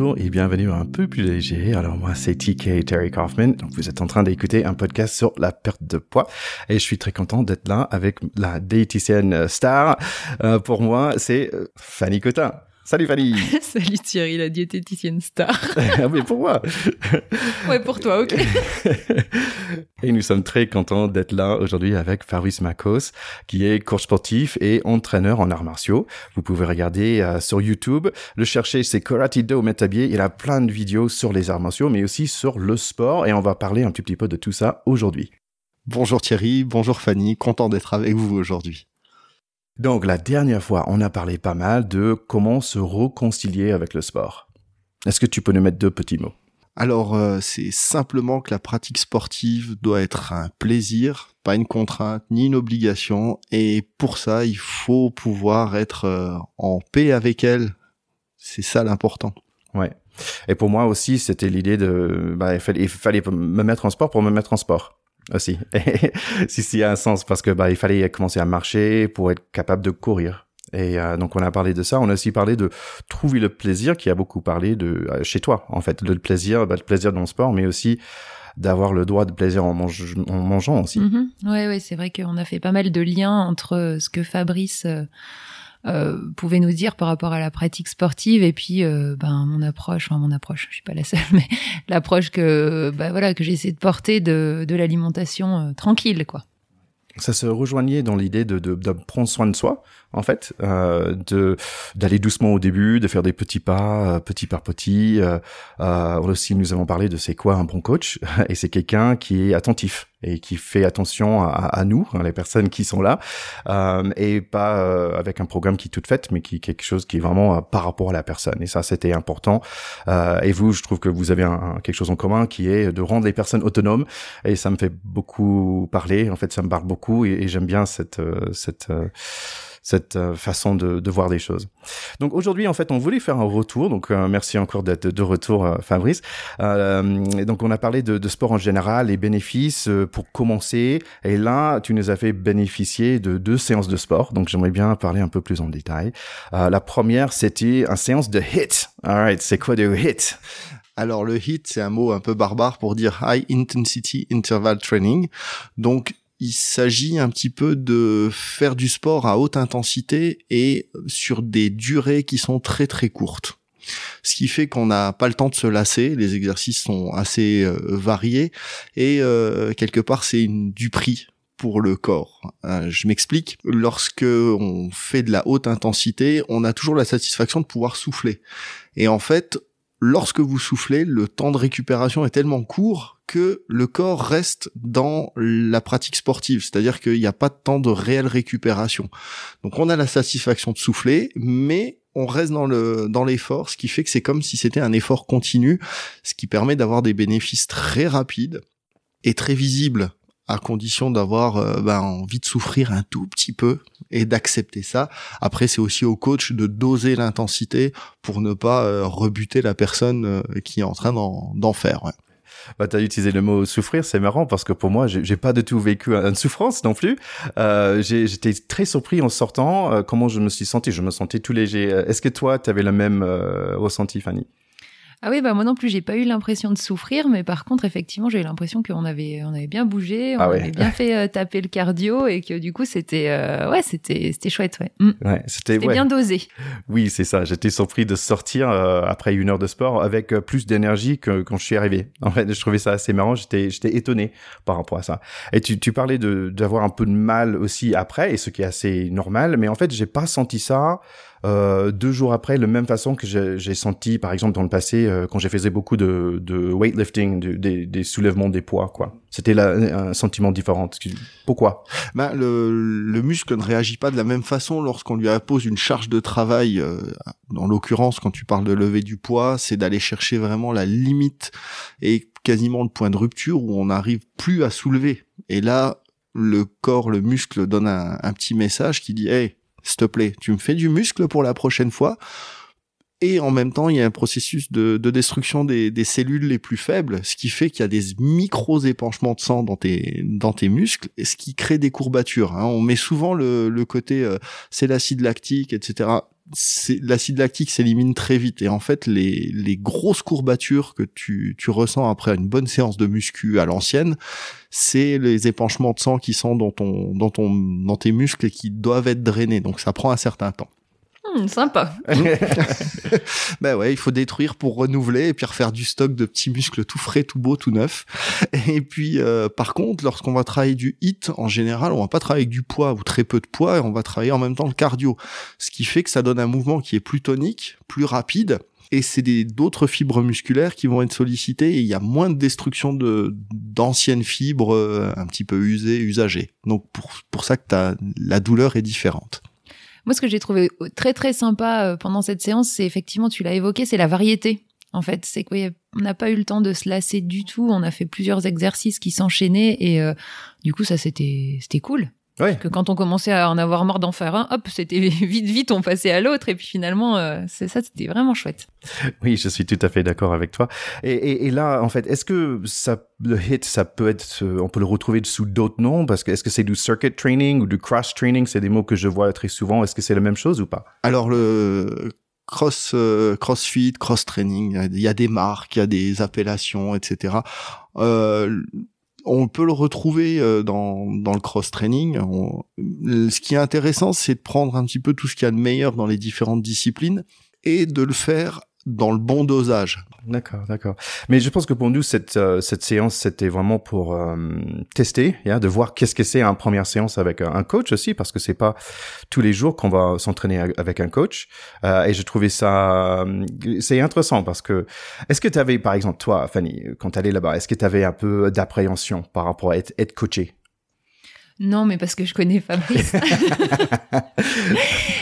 Bonjour et bienvenue à un peu plus léger. Alors moi c'est TK Terry Kaufman. Donc vous êtes en train d'écouter un podcast sur la perte de poids et je suis très content d'être là avec la diététicienne star. Euh, pour moi c'est euh, Fanny Cotin. Salut Fanny. Salut Thierry, la diététicienne star. ah mais pour moi. ouais, pour toi, ok. et nous sommes très contents d'être là aujourd'hui avec Fabrice Makos, qui est coach sportif et entraîneur en arts martiaux. Vous pouvez regarder euh, sur YouTube. Le chercher, c'est Karate-Do Metabier. Il a plein de vidéos sur les arts martiaux, mais aussi sur le sport. Et on va parler un petit, petit peu de tout ça aujourd'hui. Bonjour Thierry, bonjour Fanny, content d'être avec vous aujourd'hui. Donc la dernière fois, on a parlé pas mal de comment se réconcilier avec le sport. Est-ce que tu peux nous mettre deux petits mots? Alors, euh, c'est simplement que la pratique sportive doit être un plaisir, pas une contrainte ni une obligation. Et pour ça, il faut pouvoir être euh, en paix avec elle. C'est ça l'important. Ouais. Et pour moi aussi, c'était l'idée de, bah, il fallait, il fallait me mettre en sport pour me mettre en sport aussi. si, s'il y a un sens, parce que bah, il fallait commencer à marcher pour être capable de courir. Et euh, donc on a parlé de ça. On a aussi parlé de trouver le plaisir, qui a beaucoup parlé de euh, chez toi, en fait, le plaisir, bah, le plaisir dans le sport, mais aussi d'avoir le droit de plaisir en, mangeant aussi. Mm Ouais, ouais, c'est vrai qu'on a fait pas mal de liens entre ce que Fabrice euh, euh, pouvait nous dire par rapport à la pratique sportive et puis euh, ben mon approche, enfin mon approche, je suis pas la seule, mais l'approche que ben voilà que j'essaie de porter de, de l'alimentation euh, tranquille quoi. Ça se rejoignait dans l'idée de, de, de, prendre soin de soi, en fait, euh, de d'aller doucement au début, de faire des petits pas, euh, petit par petit. Euh, aussi, nous avons parlé de c'est quoi un bon coach, et c'est quelqu'un qui est attentif et qui fait attention à, à, nous, hein, les personnes qui sont là, euh, et pas euh, avec un programme qui est tout fait, mais qui quelque chose qui est vraiment euh, par rapport à la personne. Et ça, c'était important. Euh, et vous, je trouve que vous avez un, quelque chose en commun qui est de rendre les personnes autonomes. Et ça me fait beaucoup parler. En fait, ça me parle beaucoup, et, et j'aime bien cette cette cette euh, façon de, de, voir des choses. Donc aujourd'hui, en fait, on voulait faire un retour. Donc euh, merci encore d'être de retour, euh, Fabrice. donc on a parlé de, de, sport en général, les bénéfices pour commencer. Et là, tu nous as fait bénéficier de deux séances de sport. Donc j'aimerais bien parler un peu plus en détail. la première, c'était une séance de HIT. Alright, c'est quoi de HIT? Alors le HIT, c'est un mot un peu barbare pour dire High Intensity Interval Training. Donc il s'agit un petit peu de faire du sport à haute intensité et sur des durées qui sont très très courtes. Ce qui fait qu'on n'a pas le temps de se lasser, les exercices sont assez euh, variés et euh, quelque part c'est du prix pour le corps. Euh, je m'explique. Lorsque on fait de la haute intensité, on a toujours la satisfaction de pouvoir souffler. Et en fait, lorsque vous soufflez, le temps de récupération est tellement court que le corps reste dans la pratique sportive, c'est-à-dire qu'il n'y a pas de temps de réelle récupération. Donc on a la satisfaction de souffler, mais on reste dans le dans l'effort, ce qui fait que c'est comme si c'était un effort continu, ce qui permet d'avoir des bénéfices très rapides et très visibles à condition d'avoir euh, ben, envie de souffrir un tout petit peu et d'accepter ça. Après, c'est aussi au coach de doser l'intensité pour ne pas euh, rebuter la personne euh, qui est en train d'en faire. Ouais. Bah, tu as utilisé le mot souffrir, c'est marrant parce que pour moi, j'ai pas du tout vécu une souffrance non plus. Euh, J'étais très surpris en sortant, euh, comment je me suis senti. Je me sentais tout léger. Est-ce que toi, tu avais le même ressenti, Fanny? Ah oui, bah moi non plus, j'ai pas eu l'impression de souffrir, mais par contre, effectivement, j'ai eu l'impression qu'on avait, on avait bien bougé, on ah avait bien fait euh, taper le cardio et que du coup, c'était, euh, ouais, c'était, c'était chouette, ouais. Mm. ouais c'était bien dosé. Oui, c'est ça. J'étais surpris de sortir euh, après une heure de sport avec plus d'énergie que quand je suis arrivé. En fait, je trouvais ça assez marrant. J'étais, j'étais étonné par rapport à ça. Et tu, tu parlais de d'avoir un peu de mal aussi après, et ce qui est assez normal, mais en fait, j'ai pas senti ça euh, deux jours après, de la même façon que j'ai senti, par exemple, dans le passé, euh, quand j'ai faisais beaucoup de, de weightlifting, des, des, soulèvements des poids, quoi. C'était un sentiment différent. Pourquoi? Ben, le, le, muscle ne réagit pas de la même façon lorsqu'on lui impose une charge de travail. Euh, dans l'occurrence, quand tu parles de lever du poids, c'est d'aller chercher vraiment la limite et quasiment le point de rupture où on n'arrive plus à soulever. Et là, le corps, le muscle donne un, un petit message qui dit hey, s'il te plaît, tu me fais du muscle pour la prochaine fois. Et en même temps, il y a un processus de, destruction des, cellules les plus faibles, ce qui fait qu'il y a des micros épanchements de sang dans tes dans tes muscles, et ce qui crée des courbatures. Hein. On met souvent le, côté euh, c'est l'acide lactique, etc. L'acide lactique s'élimine très vite et en fait les, les grosses courbatures que tu, tu ressens après une bonne séance de muscu à l'ancienne, c'est les épanchements de sang qui sont dans ton dans ton dans tes muscles et qui doivent être drainés. Donc ça prend un certain temps. Hmm, sympa. ben ouais, il faut détruire pour renouveler et puis refaire du stock de petits muscles tout frais, tout beau, tout neuf. Et puis, euh, par contre, lorsqu'on va travailler du hit, en général, on va pas travailler avec du poids ou très peu de poids, et on va travailler en même temps le cardio. Ce qui fait que ça donne un mouvement qui est plus tonique, plus rapide, et c'est d'autres fibres musculaires qui vont être sollicitées et il y a moins de destruction de d'anciennes fibres euh, un petit peu usées, usagées. Donc pour pour ça que as, la douleur est différente. Moi, ce que j'ai trouvé très très sympa euh, pendant cette séance, c'est effectivement, tu l'as évoqué, c'est la variété. En fait, c'est qu'on n'a pas eu le temps de se lasser du tout. On a fait plusieurs exercices qui s'enchaînaient et euh, du coup, ça c'était c'était cool. Ouais. Que quand on commençait à en avoir marre d'en faire un, hop, c'était vite, vite, on passait à l'autre. Et puis finalement, euh, c'est ça, c'était vraiment chouette. Oui, je suis tout à fait d'accord avec toi. Et, et, et, là, en fait, est-ce que ça, le HIT, ça peut être, on peut le retrouver sous d'autres noms? Parce que est-ce que c'est du circuit training ou du cross training? C'est des mots que je vois très souvent. Est-ce que c'est la même chose ou pas? Alors le cross euh, crossfit, cross training, il y a des marques, il y a des appellations, etc. Euh, on peut le retrouver euh, dans, dans le cross-training. Ce qui est intéressant, c'est de prendre un petit peu tout ce qu'il y a de meilleur dans les différentes disciplines et de le faire dans le bon dosage. D'accord, d'accord. Mais je pense que pour nous, cette, euh, cette séance, c'était vraiment pour euh, tester, yeah, de voir qu'est-ce que c'est une première séance avec un coach aussi, parce que c'est pas tous les jours qu'on va s'entraîner avec un coach. Euh, et je trouvais ça, c'est intéressant parce que, est-ce que tu avais, par exemple, toi, Fanny, quand tu allais là-bas, est-ce que tu avais un peu d'appréhension par rapport à être, être coaché? Non, mais parce que je connais Fabrice.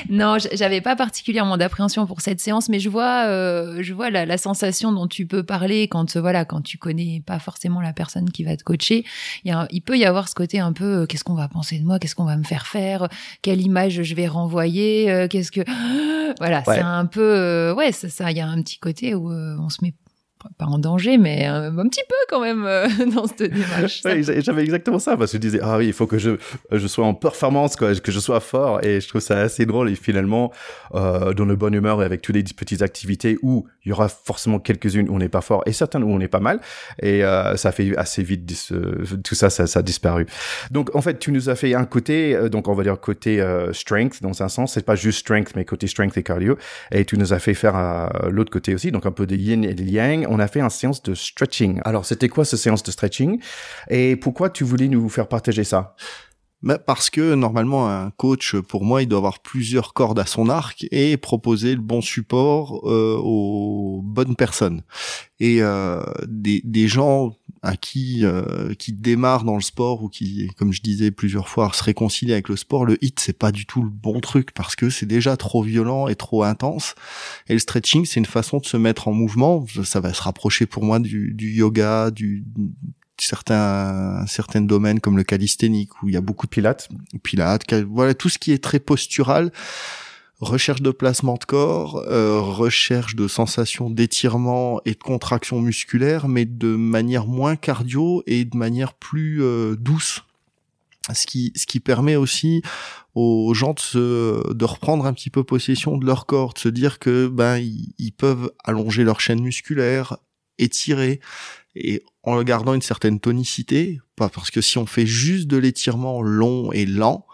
non, j'avais pas particulièrement d'appréhension pour cette séance, mais je vois, euh, je vois la, sensation dont tu peux parler quand, voilà, quand tu connais pas forcément la personne qui va te coacher. Il, y a, il peut y avoir ce côté un peu, euh, qu'est-ce qu'on va penser de moi, qu'est-ce qu'on va me faire faire, quelle image je vais renvoyer, euh, qu'est-ce que, voilà, c'est un peu, ouais, ça, ça, il y a un petit côté où on se met pas en danger, mais un, petit peu quand même euh, dans cette démarche. j'avais exactement ça parce que je disais ah oui, il faut que je je sois en performance, quoi, que je sois fort, et je trouve ça assez drôle et finalement euh, dans le bonne humeur et avec toutes les petites activités où il y aura forcément quelques-unes où on n'est pas fort et certaines où on est pas mal, et euh, ça fait assez vite tout ça, ça, ça a disparu. Donc en fait, tu nous as fait un côté, euh, donc on va dire côté strength dans un sens, c'est pas juste strength mais côté strength et cardio, et tu nous as fait faire l'autre côté aussi, donc un peu de yin et de yang on a fait une séance de stretching. Alors, c'était quoi cette séance de stretching et pourquoi tu voulais nous faire partager ça? Bah parce que normalement un coach pour moi il doit avoir plusieurs cordes à son arc et proposer le bon support euh, aux bonnes personnes et euh, des, des gens à qui euh, qui démarrent dans le sport ou qui comme je disais plusieurs fois se réconcilient avec le sport le hit c'est pas du tout le bon truc parce que c'est déjà trop violent et trop intense. Et le stretching c'est une façon de se mettre en mouvement. Ça va se rapprocher pour moi du, du yoga du certains certains domaines comme le calisthénique où il y a beaucoup de pilates, pilates, voilà tout ce qui est très postural, recherche de placement de corps, euh, recherche de sensations d'étirement et de contraction musculaire, mais de manière moins cardio et de manière plus euh, douce. Ce qui, ce qui permet aussi aux gens de, se, de reprendre un petit peu possession de leur corps, de se dire que ben ils peuvent allonger leur chaîne musculaire, étirer, et en gardant une certaine tonicité, pas parce que si on fait juste de l'étirement long et lent,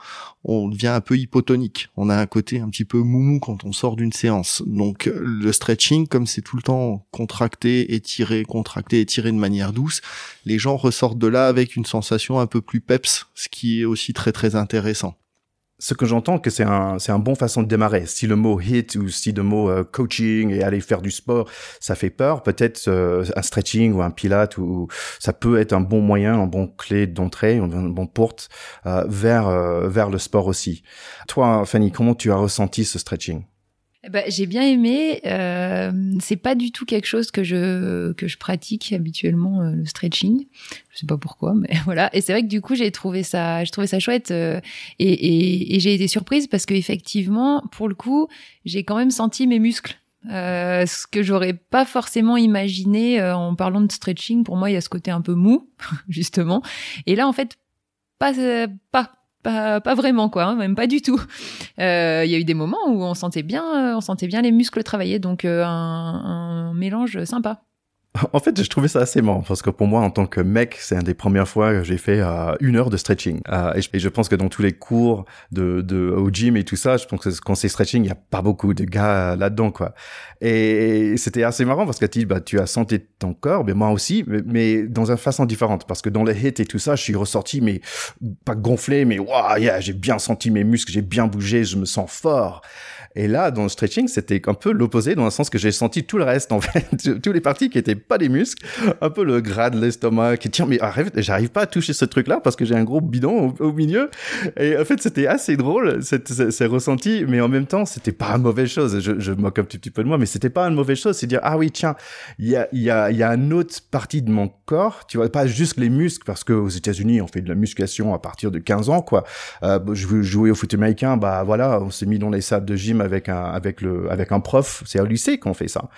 on devient un peu hypotonique. On a un côté un petit peu moumou quand on sort d'une séance. Donc le stretching, comme c'est tout le temps contracté, étiré, contracté, étiré de manière douce, les gens ressortent de là avec une sensation un peu plus peps, ce qui est aussi très très intéressant. Ce que j'entends que c'est un c'est un bon façon de démarrer. Si le mot hit ou si le mot euh, coaching et aller faire du sport, ça fait peur, peut-être euh, un stretching ou un pilate ou ça peut être un bon moyen, un bon clé d'entrée, un bon porte euh, vers vers le sport aussi. Toi, Fanny, comment tu as ressenti ce stretching? Ben, j'ai bien aimé. Euh, c'est pas du tout quelque chose que je que je pratique habituellement euh, le stretching. Je sais pas pourquoi, mais voilà. Et c'est vrai que du coup j'ai trouvé ça, j'ai trouvé ça chouette euh, et, et, et j'ai été surprise parce que effectivement, pour le coup, j'ai quand même senti mes muscles. Euh, ce que j'aurais pas forcément imaginé euh, en parlant de stretching. Pour moi, il y a ce côté un peu mou, justement. Et là, en fait, pas pas pas, vraiment quoi, hein, même pas du tout. Euh, il y a eu des moments où on sentait bien, on sentait bien les muscles travailler, donc euh, un, un mélange sympa. En fait, je trouvais ça assez marrant parce que pour moi, en tant que mec, c'est une des premières fois que j'ai fait euh, une heure de stretching. Euh, et, je, pense que dans tous les cours de, de au gym et tout ça, je pense que quand c'est stretching, il y a pas beaucoup de gars là-dedans, quoi. Et c'était assez marrant parce que tu, bah, tu as senti ton corps, mais moi aussi, mais, mais, dans une façon différente. Parce que dans les hits et tout ça, je suis ressorti, mais pas gonflé, mais waouh, yeah, j'ai bien senti mes muscles, j'ai bien bougé, je me sens fort. Et là, dans le stretching, c'était un peu l'opposé, dans le sens que j'ai senti tout le reste, en fait, tous les parties qui étaient pas des muscles, un peu le gras de l'estomac, qui tiens, mais arrête, j'arrive pas à toucher ce truc-là parce que j'ai un gros bidon au, milieu. Et en fait, c'était assez drôle, c'est ressenti, mais en même temps, c'était pas une mauvaise chose. Je, je moque un petit, peu de moi, mais c'était pas une mauvaise chose. C'est dire, ah oui, tiens, il y a, y a, y a une autre partie de mon corps, tu vois, pas juste les muscles, parce qu'aux États-Unis, on fait de la musculation à partir de 15 ans, quoi. Euh, je jouais au foot américain, bah voilà, on s'est mis dans les salles de gym avec un avec le avec un prof. C'est au lycée qu'on fait ça.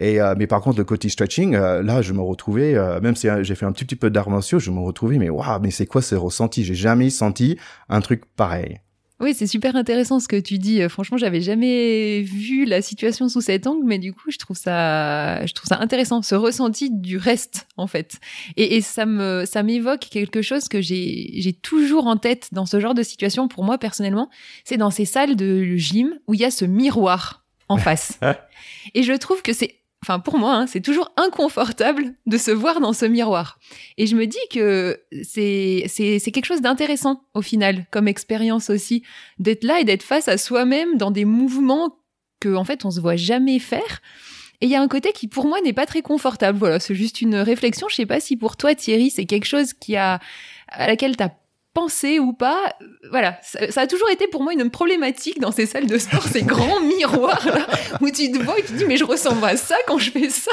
Et euh, mais par contre le côté stretching, euh, là je me retrouvais, euh, même si j'ai fait un petit, petit peu d'arts martiaux, je me retrouvais mais waouh, mais c'est quoi ce ressenti? J'ai jamais senti un truc pareil. Oui, c'est super intéressant ce que tu dis. Euh, franchement, j'avais jamais vu la situation sous cet angle, mais du coup, je trouve ça, je trouve ça intéressant, ce ressenti du reste, en fait. Et, et ça me, ça m'évoque quelque chose que j'ai, j'ai toujours en tête dans ce genre de situation. Pour moi, personnellement, c'est dans ces salles de gym où il y a ce miroir en face. et je trouve que c'est enfin pour moi, hein, c'est toujours inconfortable de se voir dans ce miroir. Et je me dis que c'est c'est quelque chose d'intéressant au final comme expérience aussi d'être là et d'être face à soi-même dans des mouvements que en fait on se voit jamais faire. Et il y a un côté qui pour moi n'est pas très confortable. Voilà, c'est juste une réflexion. Je sais pas si pour toi Thierry c'est quelque chose qui a à laquelle t'as penser ou pas. Voilà, ça, a toujours été pour moi une problématique dans ces salles de sport, ces grands miroirs là, où tu te vois et tu te dis mais je ressemble à ça quand je fais ça.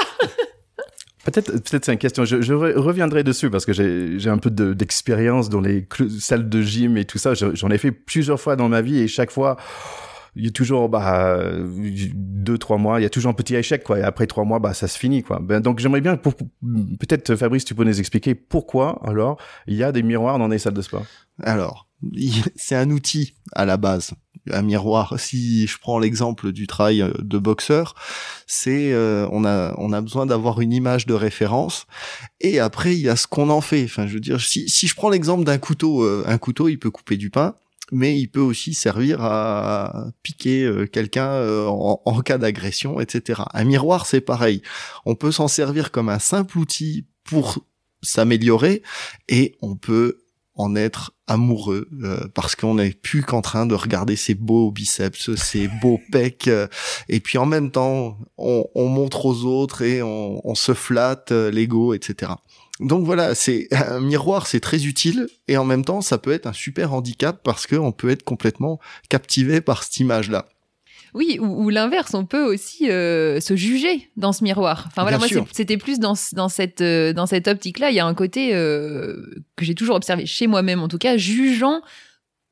Peut-être, peut-être c'est une question. Je, reviendrai dessus parce que j'ai un peu d'expérience dans les salles de gym et tout ça. J'en ai fait plusieurs fois dans ma vie et chaque fois, il y a toujours bah deux trois mois, il y a toujours un petit échec quoi. Et après trois mois, bah ça se finit quoi. Ben, donc j'aimerais bien peut-être Fabrice, tu peux nous expliquer pourquoi alors il y a des miroirs dans les salles de sport. Alors c'est un outil à la base. Un miroir. Si je prends l'exemple du travail euh, de boxeur, c'est euh, on a on a besoin d'avoir une image de référence et après il y a ce qu'on en fait. Enfin, je veux dire, si si je prends l'exemple d'un couteau, euh, un couteau il peut couper du pain mais il peut aussi servir à piquer euh, quelqu'un euh, en, cas d'agression, etc. Un miroir, c'est pareil. On peut s'en servir comme un simple outil pour s'améliorer et on peut en être amoureux euh, parce qu'on n'est plus qu'en train de regarder ses beaux biceps, ses beaux pecs et puis en même temps on, montre aux autres et on, on se flatte l'ego, etc donc voilà, c'est un miroir, c'est très utile et en même temps, ça peut être un super handicap parce qu'on peut être complètement captivé par cette image-là. Oui, ou, l'inverse, on peut aussi euh, se juger dans ce miroir. Enfin voilà, moi c'était plus dans, dans cette euh, dans cette optique-là. Il y a un côté euh, que j'ai toujours observé chez moi-même, en tout cas, jugeant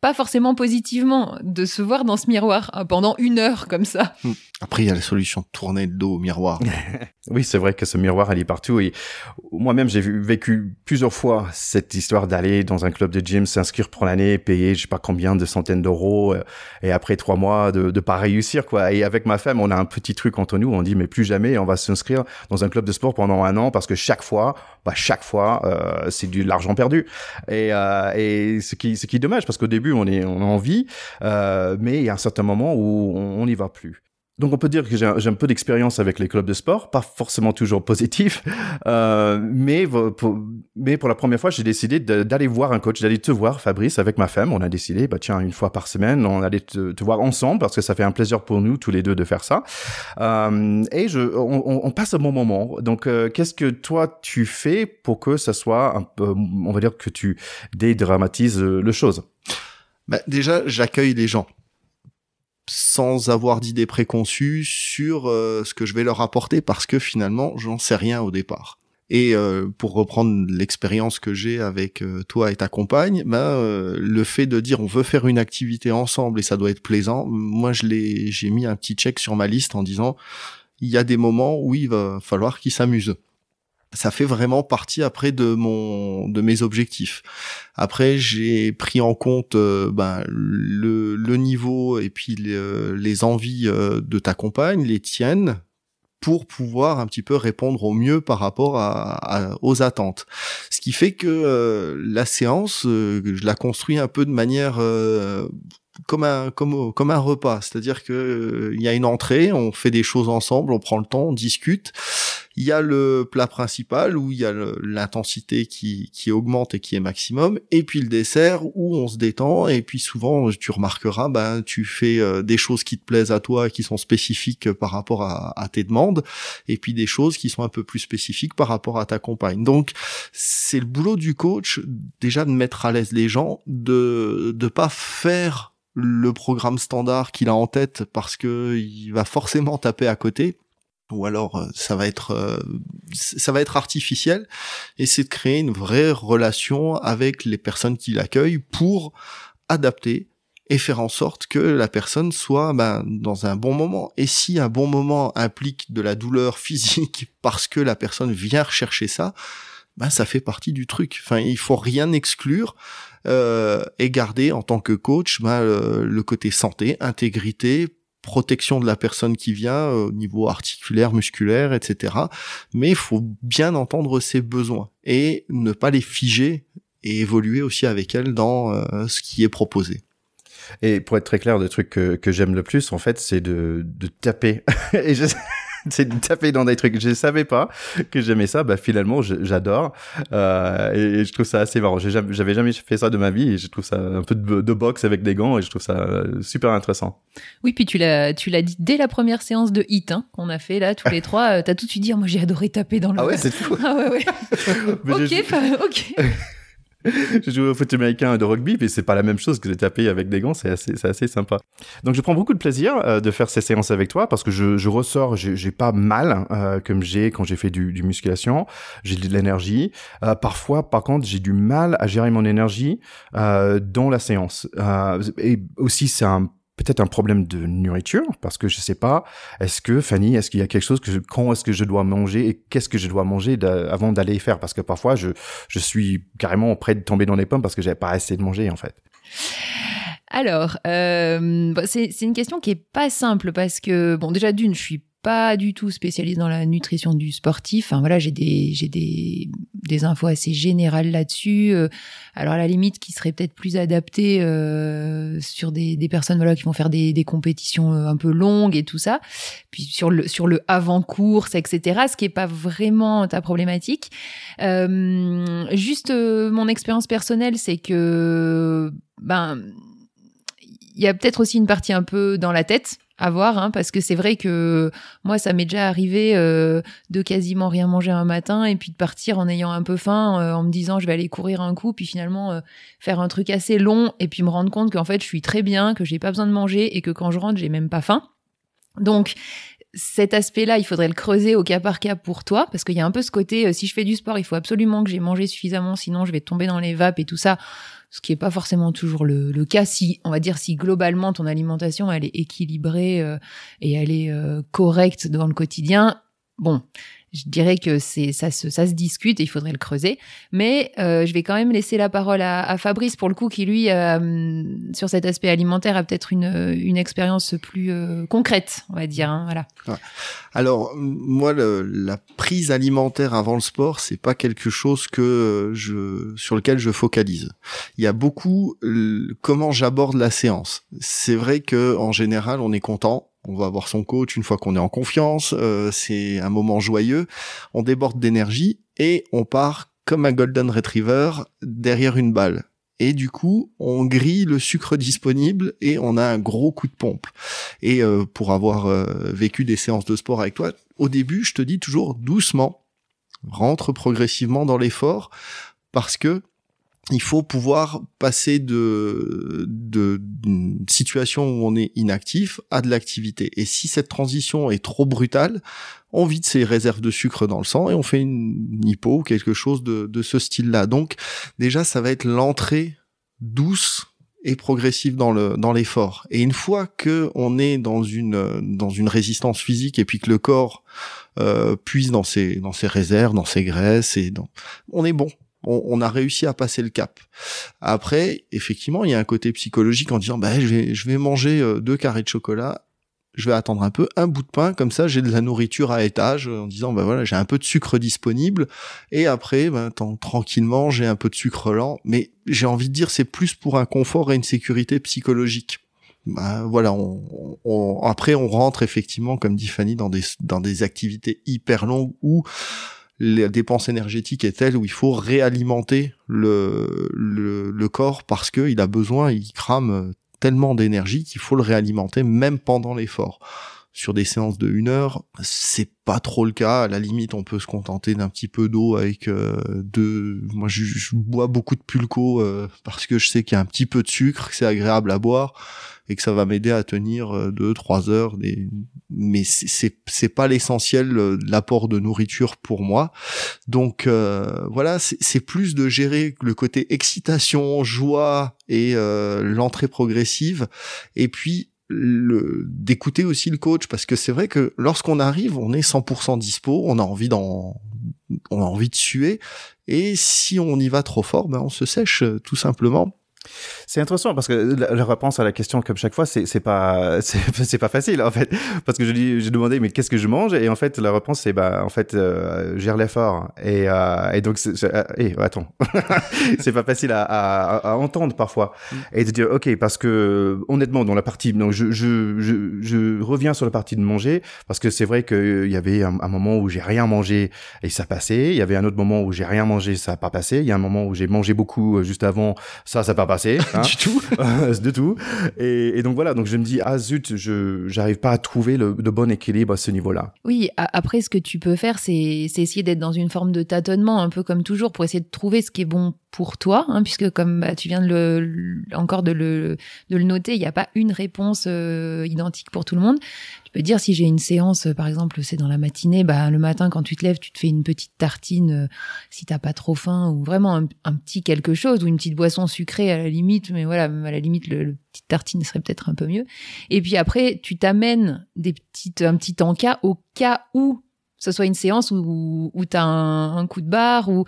pas forcément positivement de se voir dans ce miroir euh, pendant une heure comme ça. Après, il y a la solution de tourner le dos au miroir. oui, c'est vrai que ce miroir, elle est partout. Et moi-même, j'ai vécu plusieurs fois cette histoire d'aller dans un club de gym, s'inscrire pour l'année, payer je sais pas combien de centaines d'euros, euh, et après trois mois de, de pas réussir, quoi. Et avec ma femme, on a un petit truc entre nous. On dit, mais plus jamais, on va s'inscrire dans un club de sport pendant un an parce que chaque fois, bah, chaque fois, euh, c'est de l'argent perdu. Et, euh, et ce qui, ce qui est dommage parce qu'au début, on est, on a envie, euh, mais il y a un certain moment où on n'y va plus. Donc on peut dire que j'ai un, peu d'expérience avec les clubs de sport, pas forcément toujours positif, euh, mais pour, mais pour la première fois j'ai décidé d'aller voir un coach, d'aller te voir Fabrice avec ma femme. On a décidé, bah tiens une fois par semaine, on allait te, voir ensemble parce que ça fait un plaisir pour nous tous les deux de faire ça. Euh, et je, on, passe un bon moment. Donc euh, qu'est-ce que toi tu fais pour que ça soit un peu, on va dire que tu dédramatises le chose? Bah, déjà j'accueille les gens sans avoir d'idées préconçues sur euh, ce que je vais leur apporter parce que finalement j'en sais rien au départ. Et euh, pour reprendre l'expérience que j'ai avec euh, toi et ta compagne, ben le fait de dire on veut faire une activité ensemble et ça doit être plaisant, moi je l'ai j'ai mis un petit check sur ma liste en disant il y a des moments où il va falloir qu'ils s'amusent ça fait vraiment partie après de mon de mes objectifs. Après, j'ai pris en compte euh, ben, le, le niveau et puis les, envies euh, de ta compagne, les tiennes, pour pouvoir un petit peu répondre au mieux par rapport à, aux attentes. Ce qui fait que euh, la séance, je la construis un peu de manière comme un comme comme un repas, c'est-à-dire que il y a une entrée, on fait des choses ensemble, on prend le temps, on discute il y a le plat principal où il y a l'intensité qui, qui augmente et qui est maximum, et puis le dessert où on se détend, et puis souvent tu remarqueras, ben tu fais euh, des choses qui te plaisent à toi, qui sont spécifiques par rapport à, à, tes demandes, et puis des choses qui sont un peu plus spécifiques par rapport à ta compagne. Donc c'est le boulot du coach déjà de mettre à l'aise les gens, de de pas faire le programme standard qu'il a en tête parce que il va forcément taper à côté ou alors euh, ça va être euh, ça va être artificiel et c'est de créer une vraie relation avec les personnes qui l'accueillent pour adapter et faire en sorte que la personne soit ben, dans un bon moment. Et si un bon moment implique de la douleur physique parce que la personne vient rechercher ça, ben ça fait partie du truc. Enfin, il faut rien exclure euh, et garder en tant que coach ben, le côté santé, intégrité, protection de la personne qui vient euh, au niveau articulaire, musculaire, etc. Mais il faut bien entendre ses besoins et ne pas les figer et évoluer aussi avec elle dans euh, ce qui est proposé. Et pour être très clair, le truc que, que j'aime le plus, en fait, c'est de, de taper. et je, c'est de taper dans des trucs. Je savais pas que j'aimais ça. Bah finalement, j'adore euh, et, je trouve ça assez marrant. J'avais jamais fait ça de ma vie et je trouve ça un peu de, de boxe avec des gants et je trouve ça euh, super intéressant. Oui, puis tu l'as tu l'as dit dès la première séance de hit hein, qu'on a fait là tous les trois. Euh, t'as tout de suite dit, moi j'ai adoré taper dans le. Ah ouais, c'est fou. ah ouais ouais. ok, ok. je joue au foot américain de rugby, mais c'est pas la même chose que de taper avec des gants, c'est assez, c'est assez sympa. Donc je prends beaucoup de plaisir euh, de faire ces séances avec toi parce que je, je ressors, j'ai pas mal euh, comme j'ai quand j'ai fait du, du musculation, j'ai de l'énergie. Euh, parfois, par contre, j'ai du mal à gérer mon énergie dans la séance. et aussi, c'est un peut-être un problème de nourriture parce que je sais pas est-ce que Fanny est-ce qu'il y a quelque chose que je, quand est-ce que je dois manger et qu'est-ce que je dois manger avant d'aller faire? Parce que parfois je je suis carrément prêt de tomber dans les pommes parce que j'avais pas assez de manger en fait. Alors, euh, c'est une question qui est pas simple parce que bon déjà d'une je suis pas du tout spécialiste dans la nutrition du sportif. Enfin voilà, j'ai des j'ai des des infos assez générales là-dessus. Euh, alors à la limite, qui serait peut-être plus adapté euh, sur des, des personnes voilà qui vont faire des, des compétitions euh, un peu longues et tout ça. Puis sur le sur le avant course, etc. Ce qui est pas vraiment ta problématique. Euh, juste mon expérience personnelle, c'est que ben il y a peut-être aussi une partie un peu dans la tête à voir, hein, parce que c'est vrai que moi, ça m'est déjà arrivé euh, de quasiment rien manger un matin et puis de partir en ayant un peu faim, euh, en me disant je vais aller courir un coup, puis finalement euh, faire un truc assez long et puis me rendre compte qu'en fait je suis très bien, que j'ai pas besoin de manger et que quand je rentre j'ai même pas faim. Donc cet aspect-là, il faudrait le creuser au cas par cas pour toi, parce qu'il y a un peu ce côté, si je fais du sport, il faut absolument que j'ai mangé suffisamment, sinon je vais tomber dans les vapes et tout ça ce qui est pas forcément toujours le, le, cas. Si on va dire si globalement ton alimentation elle est équilibrée euh, et elle est euh, correcte dans le quotidien, bon, je dirais que c'est ça se ça se discute et il faudrait le creuser. Mais euh, je vais quand même laisser la parole à, à Fabrice pour le coup qui lui euh, sur cet aspect alimentaire a peut-être une une expérience plus euh, concrète, on va dire. Hein, voilà. Alors moi le, la prise alimentaire avant le sport c'est pas quelque chose que je sur lequel je focalise. Il y a beaucoup comment j'aborde la séance. C'est vrai que en général on est content on va voir son coach une fois qu'on est en confiance, euh, c'est un moment joyeux, on déborde d'énergie et on part comme un golden retriever derrière une balle. Et du coup, on grille le sucre disponible et on a un gros coup de pompe. Et euh, pour avoir euh, vécu des séances de sport avec toi, au début, je te dis toujours doucement, rentre progressivement dans l'effort parce que il faut pouvoir passer de d'une situation où on est inactif à de l'activité. Et si cette transition est trop brutale, on vide ses réserves de sucre dans le sang et on fait une, hypo ou quelque chose de, de ce style-là. Donc déjà, ça va être l'entrée douce et progressive dans le dans l'effort. Et une fois que on est dans une dans une résistance physique et puis que le corps euh, puise dans ses dans ses réserves, dans ses graisses et dans, on est bon on, a réussi à passer le cap. Après, effectivement, il y a un côté psychologique en disant, bah, je vais, je vais manger euh, deux carrés de chocolat, je vais attendre un peu, un bout de pain, comme ça, j'ai de la nourriture à étage, en disant, bah voilà, j'ai un peu de sucre disponible, et après, ben, tranquillement, j'ai un peu de sucre lent, mais j'ai envie de dire, c'est plus pour un confort et une sécurité psychologique. Bah, voilà, on, après, on rentre effectivement, comme dit Fanny, dans des, dans des activités hyper longues où la dépense énergétique est telle où il faut réalimenter le, le, corps parce qu'il a besoin, il crame tellement d'énergie qu'il faut le réalimenter même pendant l'effort. Sur des séances de une heure, c'est pas trop le cas. À la limite, on peut se contenter d'un petit peu d'eau avec euh, deux. Moi, je, bois beaucoup de pulco euh, parce que je sais qu'il y a un petit peu de sucre, que c'est agréable à boire et que ça va m'aider à tenir euh, deux, trois heures. Des... Mais c'est c'est pas l'essentiel euh, l'apport de nourriture pour moi. Donc euh, voilà, c'est plus de gérer le côté excitation, joie et l'entrée progressive. Et puis d'écouter aussi le coach parce que c'est vrai que lorsqu'on arrive, on est 100% dispo, on a envie d'en on a envie de suer et si on y va trop fort, ben on se sèche tout simplement. C'est intéressant parce que la, réponse à la question, comme chaque fois, c'est, c'est pas, c'est, pas facile en fait. Parce que je dis, j'ai demandé, mais qu'est-ce que je mange? Et en fait, la réponse, c'est bah, en fait, euh, gère l'effort. Et, euh, et donc, c'est, euh, eh, attends, c'est pas facile à, à, à, entendre parfois. Mm. Et de dire, ok, parce que honnêtement, dans la partie, donc je, je, je, je reviens sur la partie de manger parce que c'est vrai qu'il y avait un, un, moment où j'ai rien mangé et ça passait. Il y avait un autre moment où j'ai rien mangé, ça a pas passé. Il y a un moment où j'ai mangé beaucoup euh, juste avant, ça, ça a pas passé. Hein du tout. du tout. Et, et, donc voilà, donc je me dis, ah zut, je j'arrive pas à trouver le, de bon équilibre à ce niveau-là. Oui, après, ce que tu peux faire, c'est essayer d'être dans une forme de tâtonnement, un peu comme toujours, pour essayer de trouver ce qui est bon pour toi, hein, puisque comme bah, tu viens de le, encore de le, de le noter, il n'y a pas une réponse euh, identique pour tout le monde. Tu peux dire si j'ai une séance, par exemple, c'est dans la matinée, bah le matin quand tu te lèves, tu te fais une petite tartine euh, si t'as pas trop faim ou vraiment un, petit quelque chose ou une petite boisson sucrée à la limite, mais voilà, à la limite le, le petite tartine serait peut-être un peu mieux. Et puis après, tu t'amènes des petites un petit encas au cas où ce soit une séance où, où tu as un, un, coup de barre ou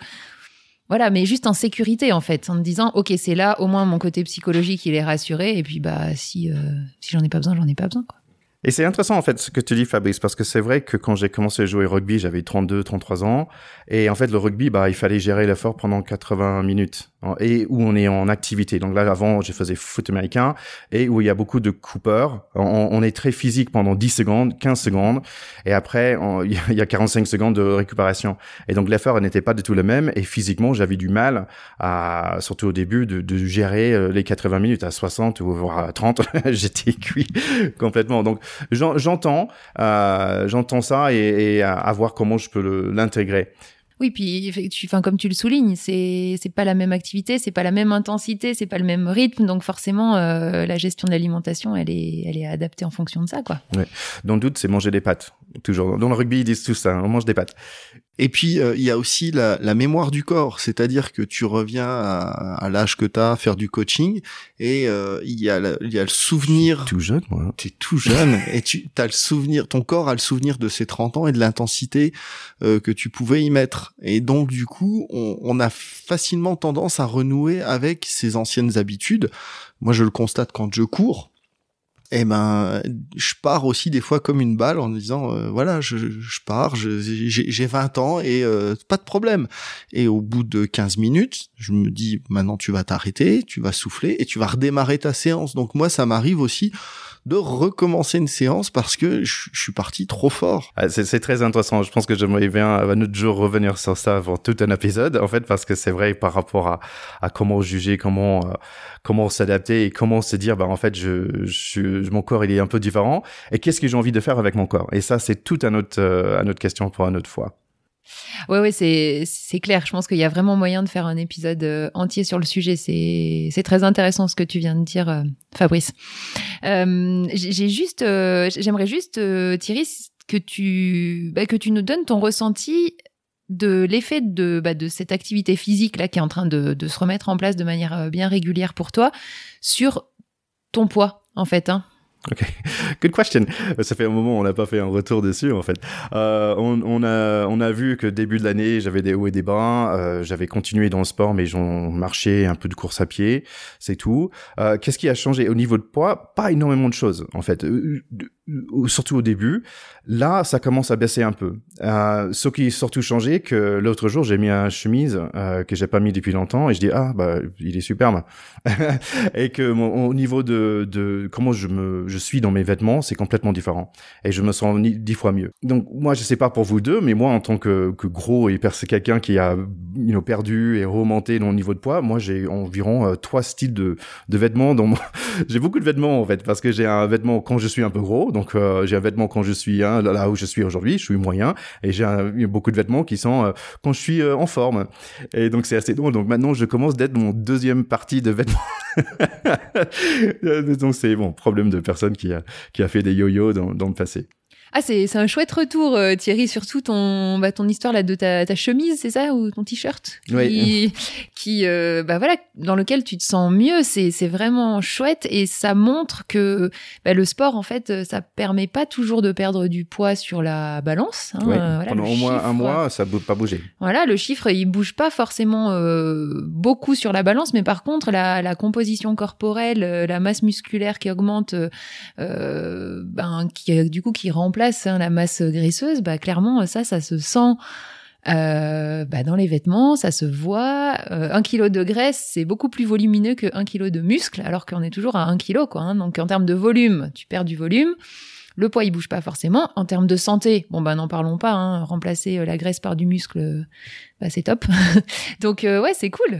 voilà, mais juste en sécurité en fait, en me disant ok c'est là, au moins mon côté psychologique il est rassuré et puis bah si euh, si j'en ai pas besoin, j'en ai pas besoin quoi. Et c'est intéressant en fait ce que tu dis Fabrice parce que c'est vrai que quand j'ai commencé à jouer rugby, j'avais 32 33 ans et en fait le rugby bah il fallait gérer l'effort pendant 80 minutes et où on est en activité. Donc là avant, je faisais foot américain et où il y a beaucoup de coupeurs. On, on est très physique pendant 10 secondes, 15 secondes et après il y a 45 secondes de récupération. Et donc l'effort n'était pas du tout le même et physiquement, j'avais du mal à surtout au début de, de gérer euh, les 80 minutes à 60 ou voire à 30, j'étais cuit complètement. Donc j'entends, euh, j'entends ça et, à, voir comment je peux l'intégrer. Oui, puis tu, enfin comme tu le soulignes, c'est c'est pas la même activité, c'est pas la même intensité, c'est pas le même rythme, donc forcément euh, la gestion de l'alimentation, elle est elle est adaptée en fonction de ça, quoi. Ouais. Dans le doute, c'est manger des pâtes. Toujours. Dans le rugby, ils disent tout ça. On mange des pâtes. Et puis euh, il y a aussi la, la mémoire du corps, c'est-à-dire que tu reviens à, à l'âge que tu as, faire du coaching, et euh, il y a y a le souvenir. Tout jeune, moi. T'es tout jeune et tu as le souvenir, ton corps a le souvenir de ses 30 ans et de l'intensité euh, que tu pouvais y mettre. Et donc du coup, on, on a facilement tendance à renouer avec ses anciennes habitudes. Moi, je le constate quand je cours eh ben je pars aussi des fois comme une balle en me disant euh, voilà je, je pars j'ai 20 ans et euh, pas de problème. Et au bout de 15 minutes je me dis maintenant tu vas t'arrêter tu vas souffler et tu vas redémarrer ta séance. Donc moi ça m'arrive aussi de recommencer une séance parce que je, suis parti trop fort. Ah, c'est très intéressant. Je pense que j'aimerais bien à notre jour revenir sur ça avant tout un épisode, en fait, parce que c'est vrai par rapport à, à comment juger, comment euh, comment s'adapter et comment se dire, bah en fait, je, je, mon corps il est un peu différent et qu'est-ce que j'ai envie de faire avec mon corps? Et ça, c'est tout un autre, euh, un autre question pour une autre fois. Ouais, ouais, c'est c'est clair. Je pense qu'il y a vraiment moyen de faire un épisode euh, entier sur le sujet. C'est c'est très intéressant ce que tu viens de dire, euh, Fabrice. Euh, j'ai juste, j'aimerais juste, Thierry, que tu bah, que tu nous donnes ton ressenti de l'effet de bah, de cette activité physique là qui est en train de de se remettre en place de manière bien régulière pour toi sur ton poids en fait. Hein. Ok, good question. Ça fait un moment on n'a pas fait un retour dessus en fait. Euh, on, on, a on a vu que début de l'année j'avais des hauts et des bas. Euh, j'avais continué dans le sport mais j'en marchais un peu de course à pied, c'est tout. Euh, Qu'est-ce qui a changé au niveau de poids? Pas énormément de choses en fait. Surtout au début. Là, ça commence à baisser un peu. Euh, ce qui est surtout changé, que l'autre jour, j'ai mis un chemise euh, que j'ai pas mis depuis longtemps et je dis ah bah il est superbe et que mon, au niveau de, de comment je me je suis dans mes vêtements, c'est complètement différent et je me sens dix fois mieux. Donc moi, je sais pas pour vous deux, mais moi en tant que, que gros et c'est quelqu'un qui a you know, perdu et remonté dans le niveau de poids, moi j'ai environ euh, trois styles de, de vêtements. Dont j'ai beaucoup de vêtements en fait parce que j'ai un vêtement quand je suis un peu gros donc euh, j'ai un vêtement quand je suis hein, là où je suis aujourd'hui, je suis moyen, et j'ai beaucoup de vêtements qui sont euh, quand je suis euh, en forme. Et donc c'est assez drôle. Donc maintenant je commence d'être mon deuxième partie de vêtements. donc c'est bon problème de personne qui a qui a fait des yo-yo dans, dans le passé. Ah, c'est un chouette retour, euh, Thierry, surtout ton, bah, ton histoire là de ta, ta chemise, c'est ça, ou ton t-shirt, qui, oui. qui euh, bah voilà, dans lequel tu te sens mieux. C'est c'est vraiment chouette et ça montre que bah, le sport, en fait, ça permet pas toujours de perdre du poids sur la balance. Hein, voilà, Pendant au moins un mois, ça ne pas bouger. Voilà, le chiffre, il bouge pas forcément euh, beaucoup sur la balance, mais par contre, la, la composition corporelle, la masse musculaire qui augmente, ben, qui du coup qui remplace Hein, la masse graisseuse, bah clairement ça, ça se sent euh, bah, dans les vêtements, ça se voit. Euh, un kilo de graisse, c'est beaucoup plus volumineux que un kilo de muscle, alors qu'on est toujours à un kilo, quoi. Hein. Donc en termes de volume, tu perds du volume. Le poids, il bouge pas forcément. En termes de santé, bon bah n'en parlons pas. Hein. Remplacer euh, la graisse par du muscle, bah, c'est top. Donc ouais, c'est cool.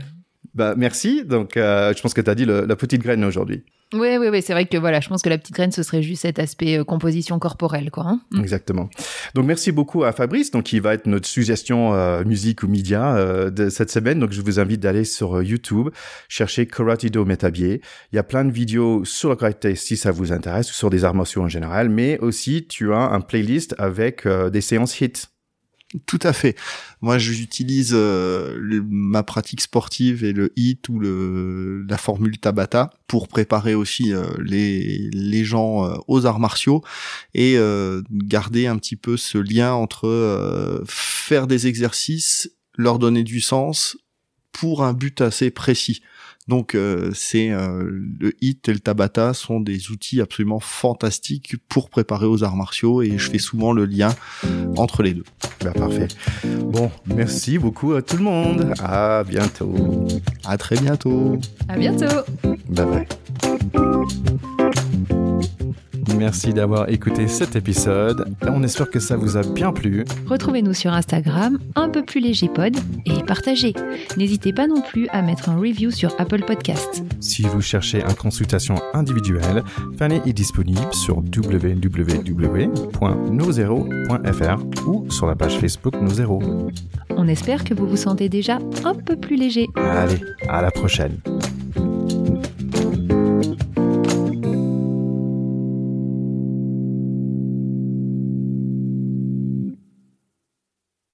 Bah merci. Donc je pense que tu as dit la petite graine aujourd'hui. Oui, oui, oui, c'est vrai que voilà, je pense que la petite graine, ce serait juste cet aspect euh, composition corporelle, quoi. Hein. Mm. Exactement. Donc merci beaucoup à Fabrice, donc qui va être notre suggestion euh, musique ou média euh, de cette semaine. Donc je vous invite d'aller sur YouTube, chercher Karate Métabier. Il y a plein de vidéos sur le karaté si ça vous intéresse, ou sur des arts martiaux en général, mais aussi tu as un playlist avec des séances hits. Tout à fait. Moi, j'utilise euh, ma pratique sportive et le HIT ou la formule Tabata pour préparer aussi euh, les, les gens euh, aux arts martiaux et garder un petit peu ce lien entre faire des exercices, leur donner du sens pour un but assez précis. Donc euh, c'est euh, le hit et le tabata sont des outils absolument fantastiques pour préparer aux arts martiaux et je fais souvent le lien entre les deux. Bah, parfait. Bon, merci beaucoup à tout le monde. À bientôt. À très bientôt. À bientôt. Bye bye. Merci d'avoir écouté cet épisode. On espère que ça vous a bien plu. Retrouvez-nous sur Instagram, un peu plus léger pod, et partagez. N'hésitez pas non plus à mettre un review sur Apple Podcast. Si vous cherchez une consultation individuelle, Fanny est disponible sur www.nozero.fr ou sur la page Facebook Nozero. On espère que vous vous sentez déjà un peu plus léger. Allez, à la prochaine.